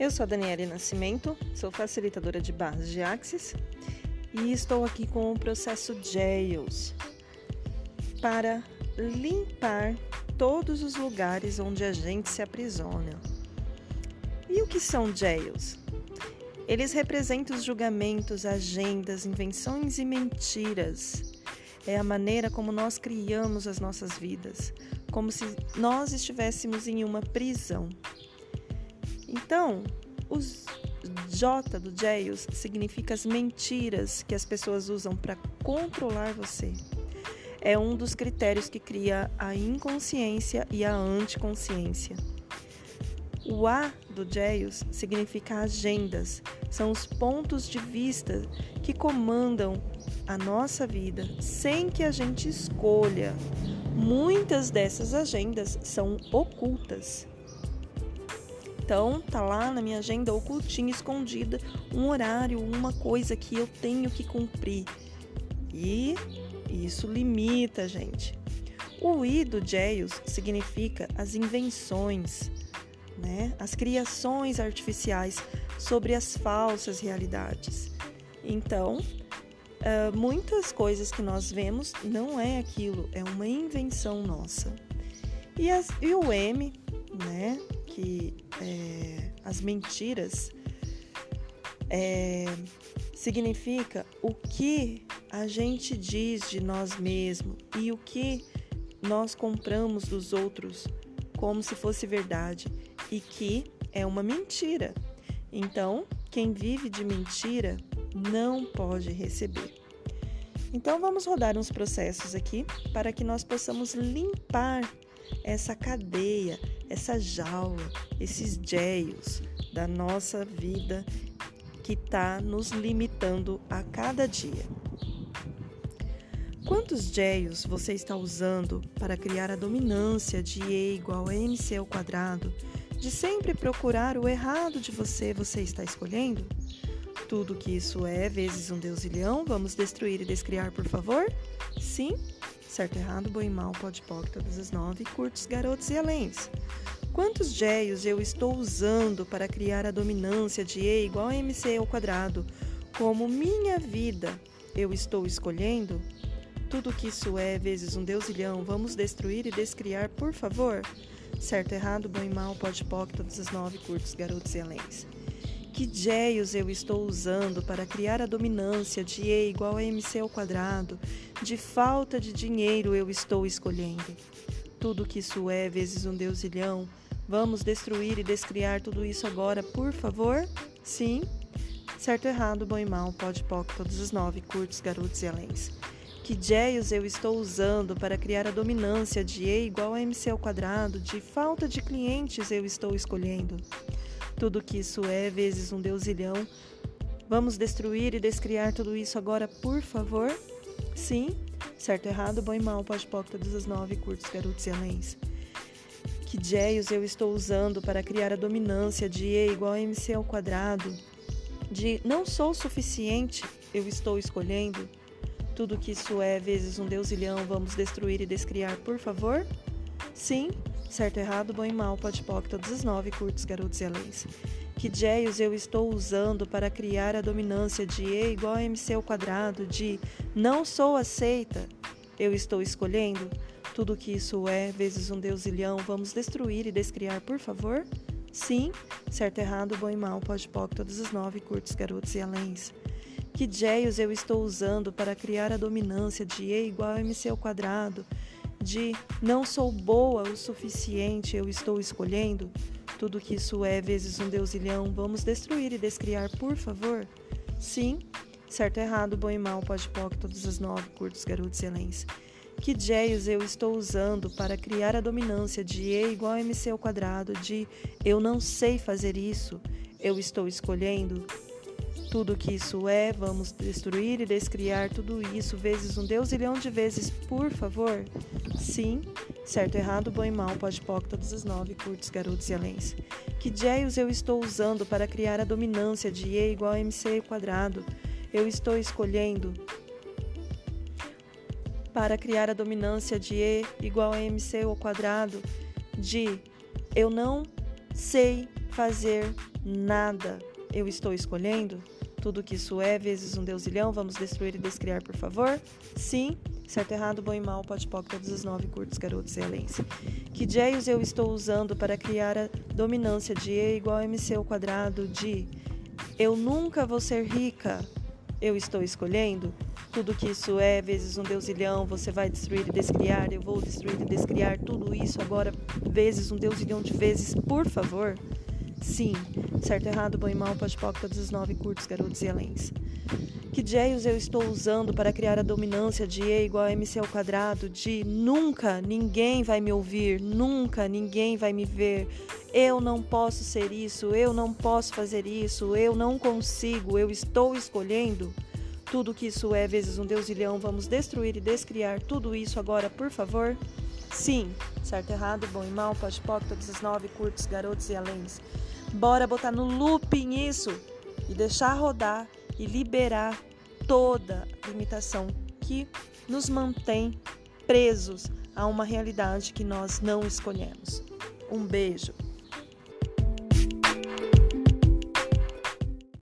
Eu sou a Daniela Nascimento, sou facilitadora de barras de Axis e estou aqui com o processo Jails para limpar todos os lugares onde a gente se aprisiona. E o que são Jails? Eles representam os julgamentos, agendas, invenções e mentiras. É a maneira como nós criamos as nossas vidas, como se nós estivéssemos em uma prisão. Então, os J do Jails significa as mentiras que as pessoas usam para controlar você. É um dos critérios que cria a inconsciência e a anticonsciência. O A do Jails significa agendas, são os pontos de vista que comandam a nossa vida sem que a gente escolha. Muitas dessas agendas são ocultas. Então, tá lá na minha agenda ocultinha, escondida, um horário, uma coisa que eu tenho que cumprir. E isso limita a gente. O I do Jails significa as invenções, né? as criações artificiais sobre as falsas realidades. Então, uh, muitas coisas que nós vemos não é aquilo, é uma invenção nossa. E, as, e o M, né? Que é, as mentiras é, significa o que a gente diz de nós mesmos e o que nós compramos dos outros como se fosse verdade e que é uma mentira. Então, quem vive de mentira não pode receber. Então, vamos rodar uns processos aqui para que nós possamos limpar essa cadeia, essa jaula, esses geios da nossa vida que está nos limitando a cada dia. Quantos geios você está usando para criar a dominância de E igual a MC ao quadrado, de sempre procurar o errado de você, você está escolhendo? Tudo que isso é vezes um deusilhão, vamos destruir e descriar, por favor? Sim? Certo, errado, bom e mal, pode pode, todas as nove, curtos, garotos e aléns. Quantos geios eu estou usando para criar a dominância de E igual a MC ao quadrado? Como minha vida eu estou escolhendo? Tudo que isso é vezes um deusilhão, vamos destruir e descriar, por favor? Certo, errado, bom mal, pode pode, todas as nove, curtos, garotos e aléns. Que geios eu estou usando para criar a dominância de E igual a MC ao quadrado? De falta de dinheiro eu estou escolhendo. Tudo que isso é vezes um deusilhão. Vamos destruir e descriar tudo isso agora, por favor? Sim? Certo, errado, bom e mal, pode poc, todos os nove, curtos, garotos e aléns. Que geios eu estou usando para criar a dominância de E igual a MC ao quadrado? De falta de clientes eu estou escolhendo tudo que isso é, vezes um deusilhão. Vamos destruir e descriar tudo isso agora, por favor? Sim? Certo, errado, bom e mal, pode todas as nove, curtos, garotos e anéis. Que geios eu estou usando para criar a dominância de E igual a MC ao quadrado? De não sou suficiente, eu estou escolhendo? Tudo que isso é, vezes um deusilhão, vamos destruir e descriar, por favor? Sim? Certo, errado, bom e mal, pode todos os nove, curtos, garotos e aléns. Que geios eu estou usando para criar a dominância de E igual a MC ao quadrado, de não sou aceita, eu estou escolhendo? Tudo que isso é, vezes um deusilhão, vamos destruir e descriar, por favor? Sim, certo, errado, bom e mal, pode todos os nove, curtos, garotos e aléns. Que geios eu estou usando para criar a dominância de E igual a MC ao quadrado, de não sou boa o suficiente, eu estou escolhendo? Tudo que isso é vezes um deusilhão, vamos destruir e descriar, por favor? Sim, certo, errado, bom e mal, pode poc, todas as nove, curtos, garotos e elens. Que geios eu estou usando para criar a dominância de E igual a MC ao quadrado, de eu não sei fazer isso, eu estou escolhendo? Tudo que isso é, vamos destruir e descriar tudo isso vezes um deusilhão de vezes, por favor? Sim, certo, errado, bom e mal, pode poc, todos os nove, curtos, garotos e aléns. Que geios eu estou usando para criar a dominância de E igual a MC quadrado? Eu estou escolhendo para criar a dominância de E igual a MC ao quadrado de eu não sei fazer nada. Eu estou escolhendo? Tudo que isso é, vezes um deusilhão, vamos destruir e descriar, por favor? Sim. Certo, errado, bom e mal, pode pó, todos os nove curtos, garotos e alense. Que jeios eu estou usando para criar a dominância de E igual a MC ao quadrado de eu nunca vou ser rica? Eu estou escolhendo? Tudo que isso é, vezes um deusilhão, você vai destruir e descriar, eu vou destruir e descriar tudo isso agora, vezes um deusilhão de vezes, por favor? Sim. Certo, errado, bom e mal, pode todos os nove curtos, garotos e alense. Que jeios eu estou usando para criar a dominância de E igual a MC ao quadrado de nunca ninguém vai me ouvir, nunca ninguém vai me ver, eu não posso ser isso, eu não posso fazer isso, eu não consigo, eu estou escolhendo? Tudo que isso é vezes um deusilhão, vamos destruir e descriar tudo isso agora, por favor? Sim, certo, errado, bom e mal, pode pop, todos os nove curtos, garotos e aléns. Bora botar no looping isso e deixar rodar e liberar toda limitação que nos mantém presos a uma realidade que nós não escolhemos. Um beijo.